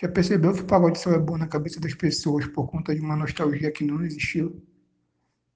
Já percebeu que o pagode só é bom na cabeça das pessoas por conta de uma nostalgia que não existiu?